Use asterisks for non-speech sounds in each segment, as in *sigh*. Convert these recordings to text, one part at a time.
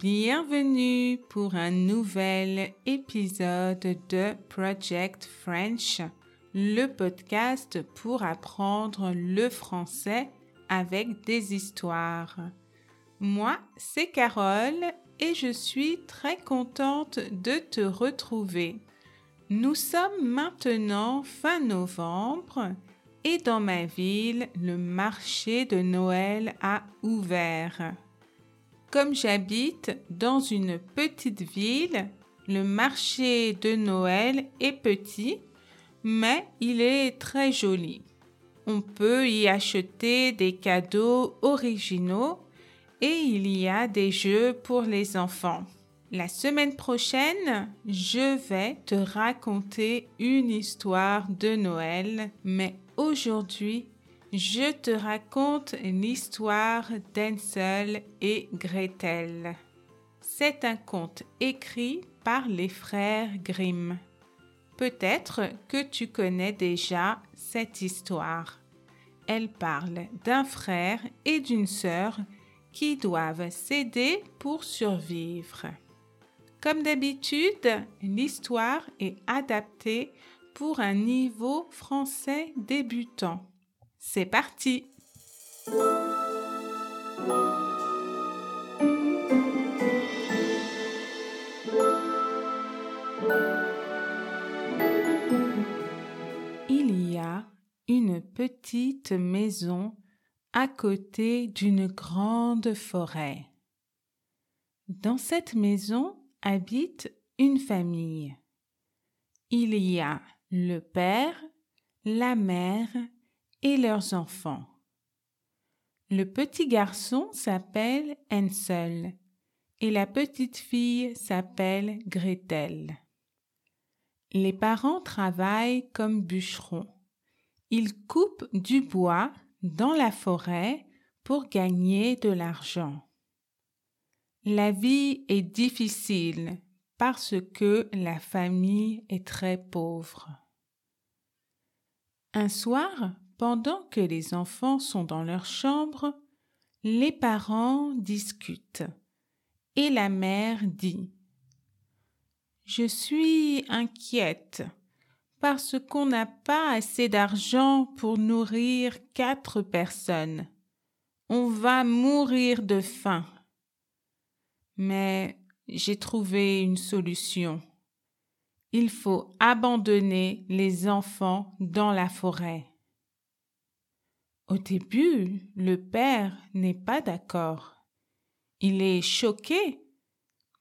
Bienvenue pour un nouvel épisode de Project French, le podcast pour apprendre le français avec des histoires. Moi, c'est Carole et je suis très contente de te retrouver. Nous sommes maintenant fin novembre et dans ma ville, le marché de Noël a ouvert. Comme j'habite dans une petite ville, le marché de Noël est petit, mais il est très joli. On peut y acheter des cadeaux originaux et il y a des jeux pour les enfants. La semaine prochaine, je vais te raconter une histoire de Noël, mais aujourd'hui, je te raconte l'histoire d'Hansel et Gretel. C'est un conte écrit par les frères Grimm. Peut-être que tu connais déjà cette histoire. Elle parle d'un frère et d'une sœur qui doivent s'aider pour survivre. Comme d'habitude, l'histoire est adaptée pour un niveau français débutant. C'est parti Il y a une petite maison à côté d'une grande forêt. Dans cette maison, habite une famille. Il y a le père, la mère et leurs enfants. Le petit garçon s'appelle Hansel et la petite fille s'appelle Gretel. Les parents travaillent comme bûcherons. Ils coupent du bois dans la forêt pour gagner de l'argent. La vie est difficile parce que la famille est très pauvre. Un soir, pendant que les enfants sont dans leur chambre, les parents discutent et la mère dit Je suis inquiète parce qu'on n'a pas assez d'argent pour nourrir quatre personnes. On va mourir de faim mais j'ai trouvé une solution. Il faut abandonner les enfants dans la forêt. Au début, le père n'est pas d'accord. Il est choqué,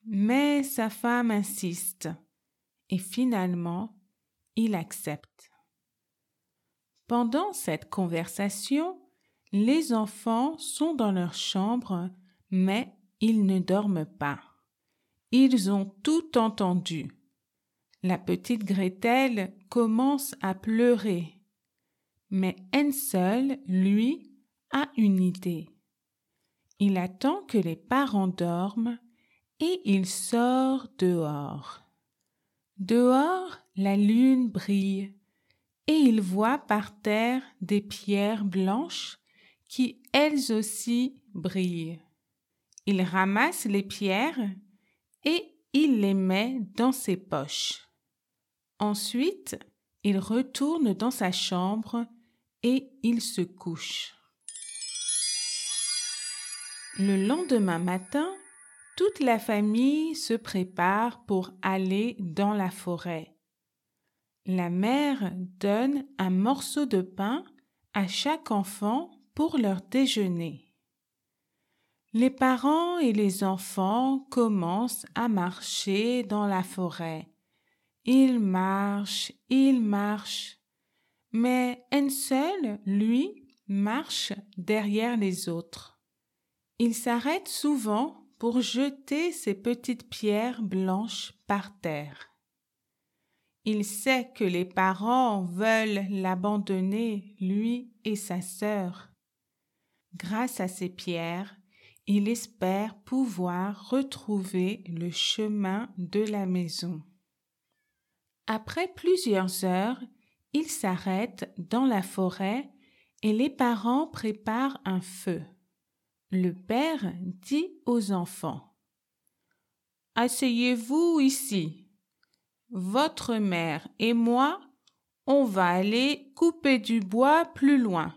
mais sa femme insiste et finalement, il accepte. Pendant cette conversation, les enfants sont dans leur chambre, mais ils ne dorment pas. Ils ont tout entendu. La petite Gretel commence à pleurer. Mais Hansel, lui, a une idée. Il attend que les parents dorment et il sort dehors. Dehors, la lune brille et il voit par terre des pierres blanches qui elles aussi brillent. Il ramasse les pierres et il les met dans ses poches. Ensuite, il retourne dans sa chambre et il se couche. Le lendemain matin, toute la famille se prépare pour aller dans la forêt. La mère donne un morceau de pain à chaque enfant pour leur déjeuner. Les parents et les enfants commencent à marcher dans la forêt. Ils marchent, ils marchent. Mais un seul, lui, marche derrière les autres. Il s'arrête souvent pour jeter ses petites pierres blanches par terre. Il sait que les parents veulent l'abandonner, lui et sa sœur. Grâce à ces pierres, il espère pouvoir retrouver le chemin de la maison. Après plusieurs heures, il s'arrête dans la forêt et les parents préparent un feu. Le père dit aux enfants asseyez-vous ici. Votre mère et moi, on va aller couper du bois plus loin.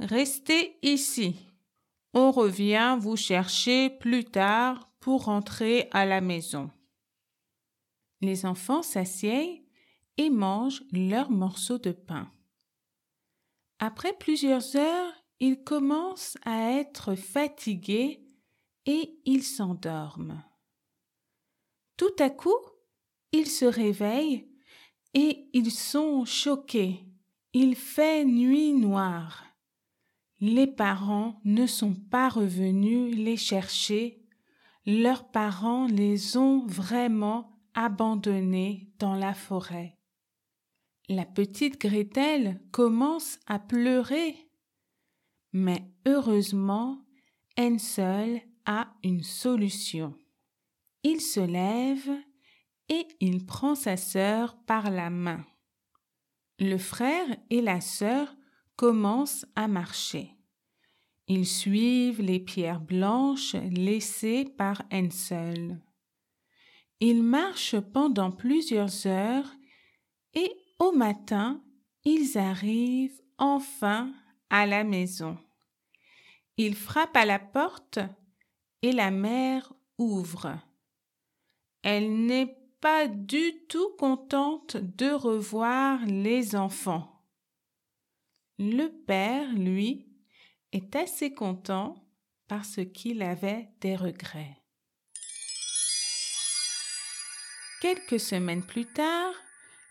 Restez ici. On revient vous chercher plus tard pour rentrer à la maison. Les enfants s'assiedent et mangent leur morceau de pain. Après plusieurs heures, ils commencent à être fatigués et ils s'endorment. Tout à coup, ils se réveillent et ils sont choqués. Il fait nuit noire. Les parents ne sont pas revenus les chercher. Leurs parents les ont vraiment abandonnés dans la forêt. La petite Gretel commence à pleurer. Mais heureusement, Hansel a une solution. Il se lève et il prend sa sœur par la main. Le frère et la sœur commencent à marcher. Ils suivent les pierres blanches laissées par Hansel. Ils marchent pendant plusieurs heures et au matin, ils arrivent enfin à la maison. Ils frappent à la porte et la mère ouvre. Elle n'est pas du tout contente de revoir les enfants. Le père, lui, est assez content parce qu'il avait des regrets. Quelques semaines plus tard,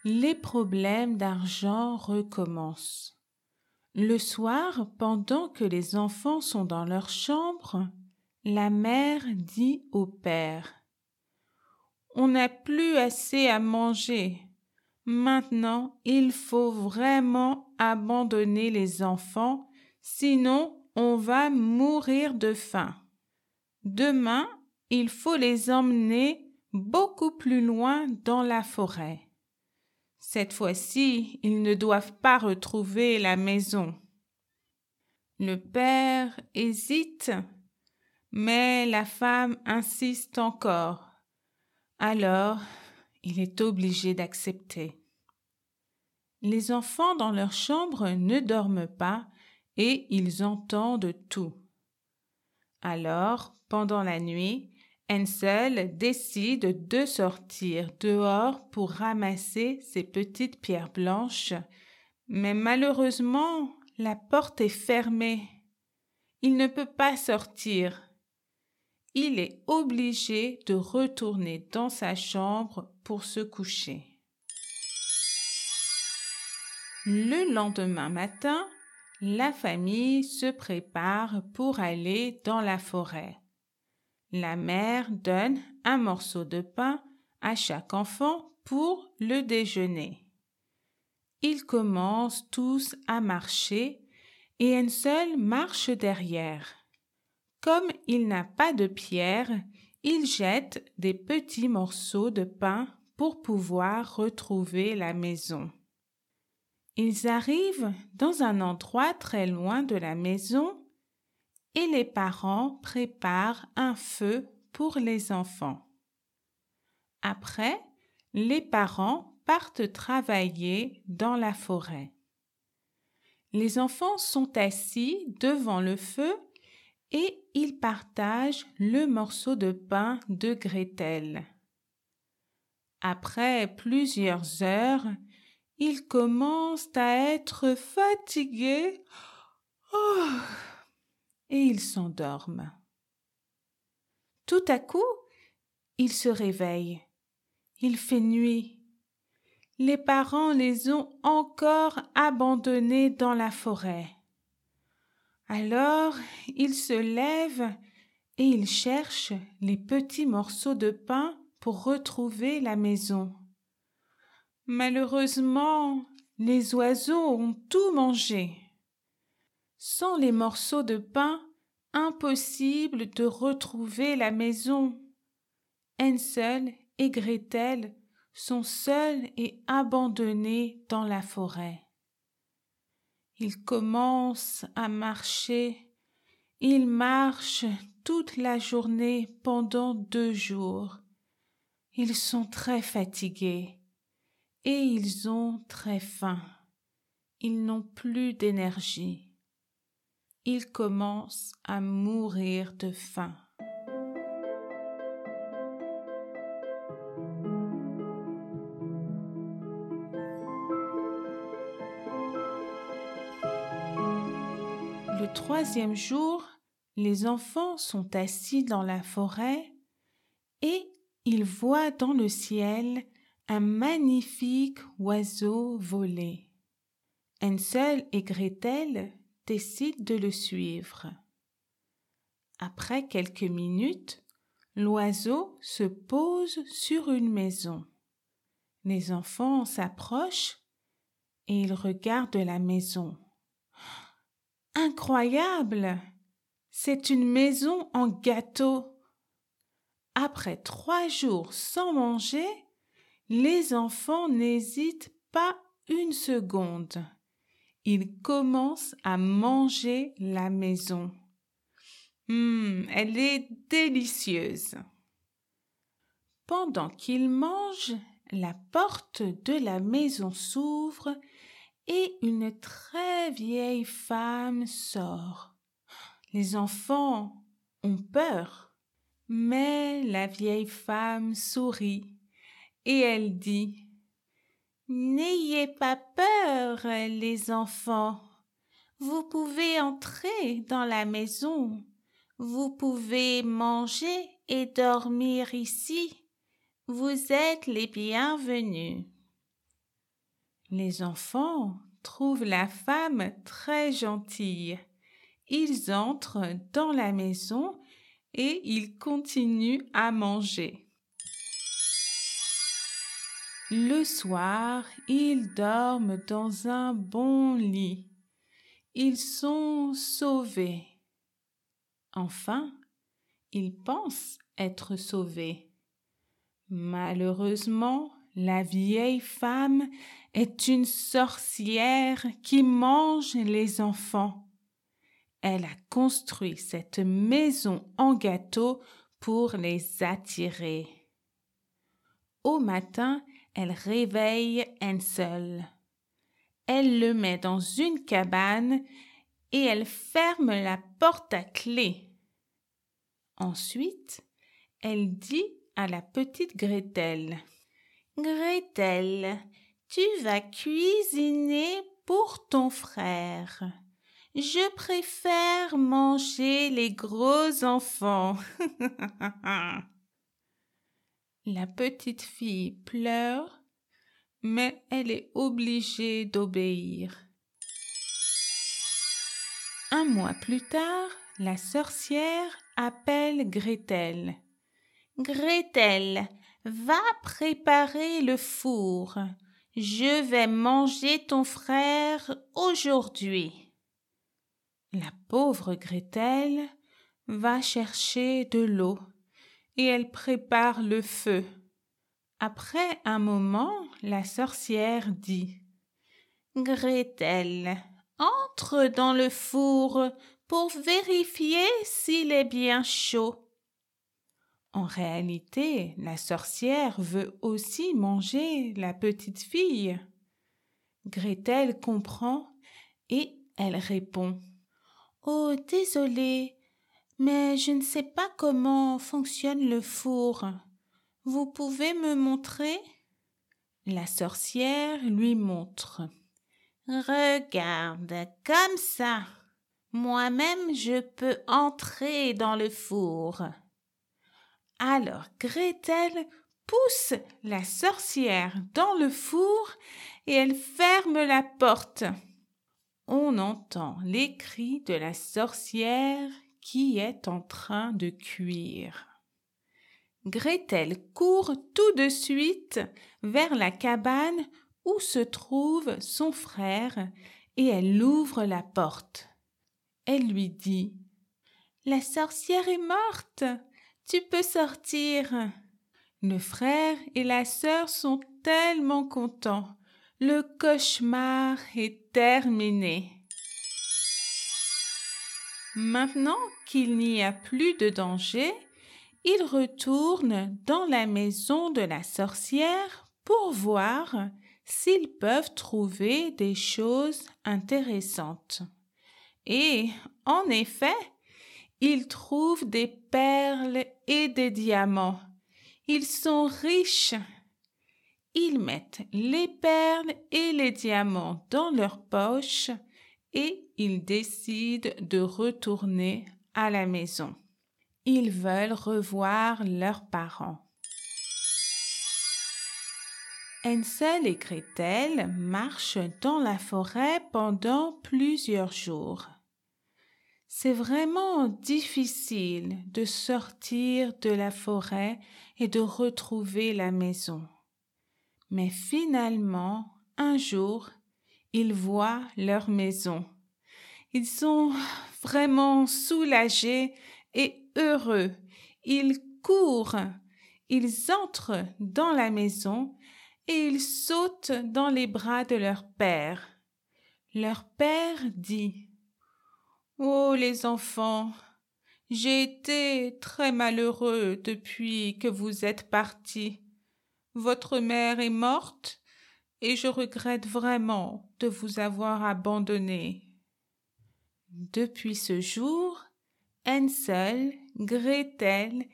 les problèmes d'argent recommencent. Le soir, pendant que les enfants sont dans leur chambre, la mère dit au père On n'a plus assez à manger. Maintenant, il faut vraiment abandonner les enfants, sinon on va mourir de faim. Demain, il faut les emmener beaucoup plus loin dans la forêt. Cette fois-ci, ils ne doivent pas retrouver la maison. Le père hésite, mais la femme insiste encore. Alors, il est obligé d'accepter. Les enfants dans leur chambre ne dorment pas et ils entendent tout. Alors, pendant la nuit, Hansel décide de sortir dehors pour ramasser ses petites pierres blanches, mais malheureusement la porte est fermée. Il ne peut pas sortir. Il est obligé de retourner dans sa chambre pour se coucher. Le lendemain matin, la famille se prépare pour aller dans la forêt. La mère donne un morceau de pain à chaque enfant pour le déjeuner. Ils commencent tous à marcher et un seul marche derrière. Comme il n'a pas de pierre, il jette des petits morceaux de pain pour pouvoir retrouver la maison. Ils arrivent dans un endroit très loin de la maison et les parents préparent un feu pour les enfants. Après, les parents partent travailler dans la forêt. Les enfants sont assis devant le feu et ils partagent le morceau de pain de Gretel. Après plusieurs heures, ils commencent à être fatigués. Oh et ils s'endorment. Tout à coup, ils se réveillent. Il fait nuit. Les parents les ont encore abandonnés dans la forêt. Alors ils se lèvent et ils cherchent les petits morceaux de pain pour retrouver la maison. Malheureusement, les oiseaux ont tout mangé. Sans les morceaux de pain, impossible de retrouver la maison. Hansel et Gretel sont seuls et abandonnés dans la forêt. Ils commencent à marcher. Ils marchent toute la journée pendant deux jours. Ils sont très fatigués et ils ont très faim. Ils n'ont plus d'énergie. Ils commencent à mourir de faim. Le troisième jour, les enfants sont assis dans la forêt et ils voient dans le ciel un magnifique oiseau voler. Hansel et Gretel décident de le suivre. Après quelques minutes, l'oiseau se pose sur une maison. Les enfants s'approchent et ils regardent la maison. Incroyable. C'est une maison en gâteau. Après trois jours sans manger, les enfants n'hésitent pas une seconde. Ils commencent à manger la maison. Hum, elle est délicieuse. Pendant qu'ils mangent, la porte de la maison s'ouvre et une très vieille femme sort. Les enfants ont peur, mais la vieille femme sourit et elle dit N'ayez pas peur, les enfants. Vous pouvez entrer dans la maison. Vous pouvez manger et dormir ici. Vous êtes les bienvenus. Les enfants trouvent la femme très gentille. Ils entrent dans la maison et ils continuent à manger. Le soir, ils dorment dans un bon lit. Ils sont sauvés. Enfin, ils pensent être sauvés. Malheureusement, la vieille femme est une sorcière qui mange les enfants. Elle a construit cette maison en gâteau pour les attirer. Au matin, elle réveille Hansel. Elle le met dans une cabane et elle ferme la porte à clé. Ensuite, elle dit à la petite Gretel Gretel, tu vas cuisiner pour ton frère. Je préfère manger les gros enfants. *laughs* La petite fille pleure, mais elle est obligée d'obéir. Un mois plus tard, la sorcière appelle Gretel. Gretel, va préparer le four. Je vais manger ton frère aujourd'hui. La pauvre Gretel va chercher de l'eau et elle prépare le feu. Après un moment, la sorcière dit Gretel, entre dans le four pour vérifier s'il est bien chaud. En réalité, la sorcière veut aussi manger la petite fille. Gretel comprend et elle répond Oh, désolée, mais je ne sais pas comment fonctionne le four. Vous pouvez me montrer? La sorcière lui montre. Regarde, comme ça. Moi-même, je peux entrer dans le four. Alors Gretel pousse la sorcière dans le four et elle ferme la porte. On entend les cris de la sorcière qui est en train de cuire. Gretel court tout de suite vers la cabane où se trouve son frère et elle ouvre la porte. Elle lui dit La sorcière est morte. Tu peux sortir. Le frère et la sœur sont tellement contents. Le cauchemar est terminé. Maintenant qu'il n'y a plus de danger, ils retournent dans la maison de la sorcière pour voir s'ils peuvent trouver des choses intéressantes. Et, en effet, ils trouvent des perles et des diamants. Ils sont riches. Ils mettent les perles et les diamants dans leur poche et ils décident de retourner à la maison. Ils veulent revoir leurs parents. Hansel et Gretel marchent dans la forêt pendant plusieurs jours. C'est vraiment difficile de sortir de la forêt et de retrouver la maison. Mais finalement, un jour, ils voient leur maison. Ils sont vraiment soulagés et heureux. Ils courent, ils entrent dans la maison et ils sautent dans les bras de leur père. Leur père dit Oh les enfants, j'ai été très malheureux depuis que vous êtes partis. Votre mère est morte et je regrette vraiment de vous avoir abandonnés. Depuis ce jour, Hansel, Gretel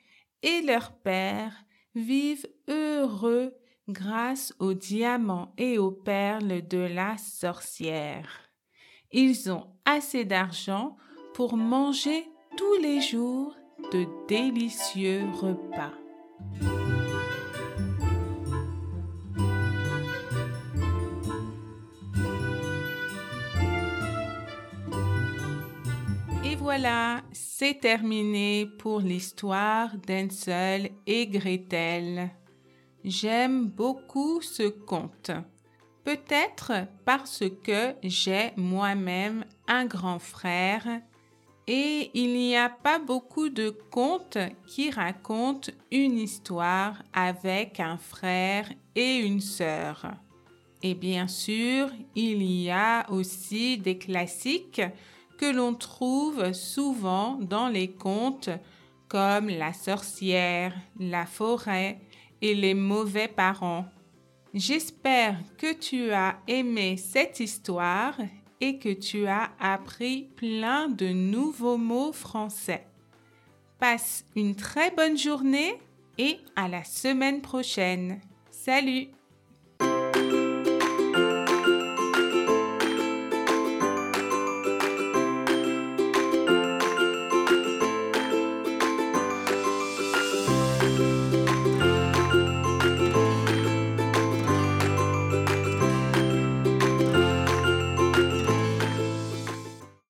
et leur père vivent heureux grâce aux diamants et aux perles de la sorcière. Ils ont assez d'argent pour manger tous les jours de délicieux repas. Voilà, c'est terminé pour l'histoire d'Hansel et Gretel. J'aime beaucoup ce conte. Peut-être parce que j'ai moi-même un grand frère et il n'y a pas beaucoup de contes qui racontent une histoire avec un frère et une sœur. Et bien sûr, il y a aussi des classiques que l'on trouve souvent dans les contes comme La sorcière, La forêt, et les mauvais parents. J'espère que tu as aimé cette histoire et que tu as appris plein de nouveaux mots français. Passe une très bonne journée et à la semaine prochaine. Salut